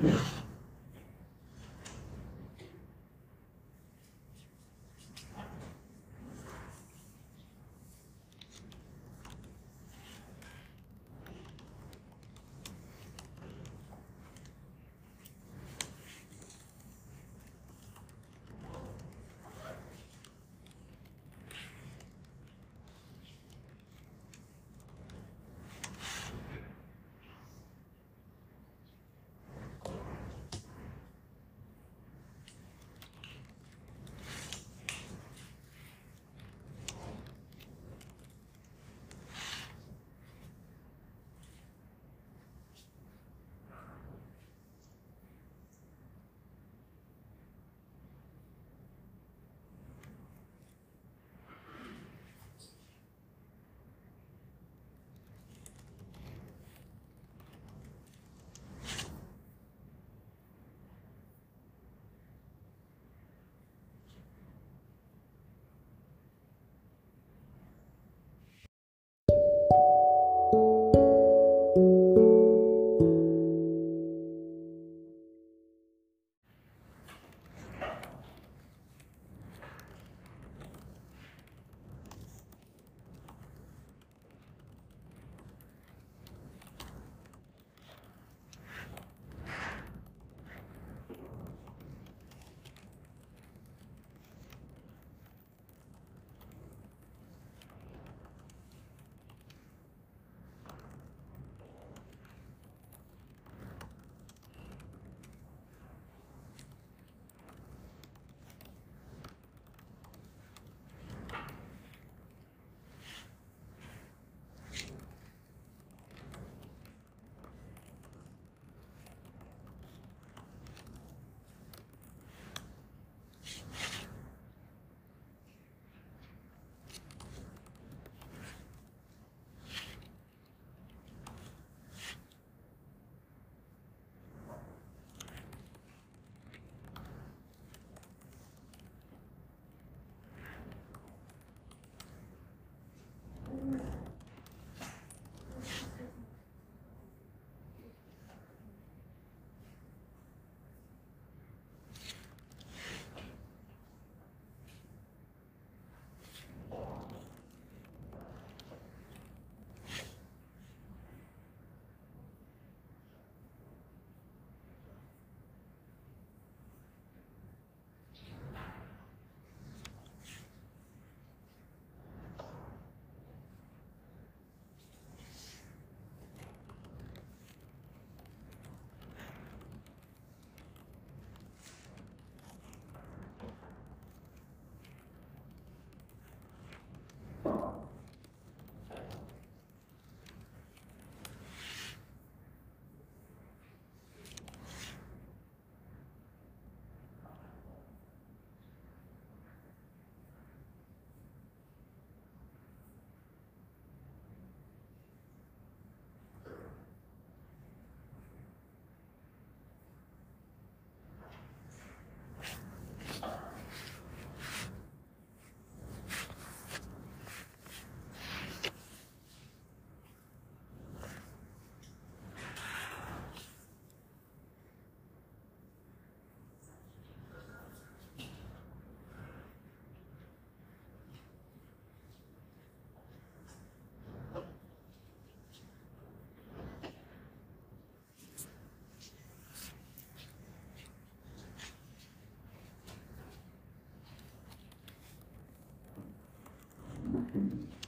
Yeah. Mm-hmm.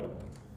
Пока.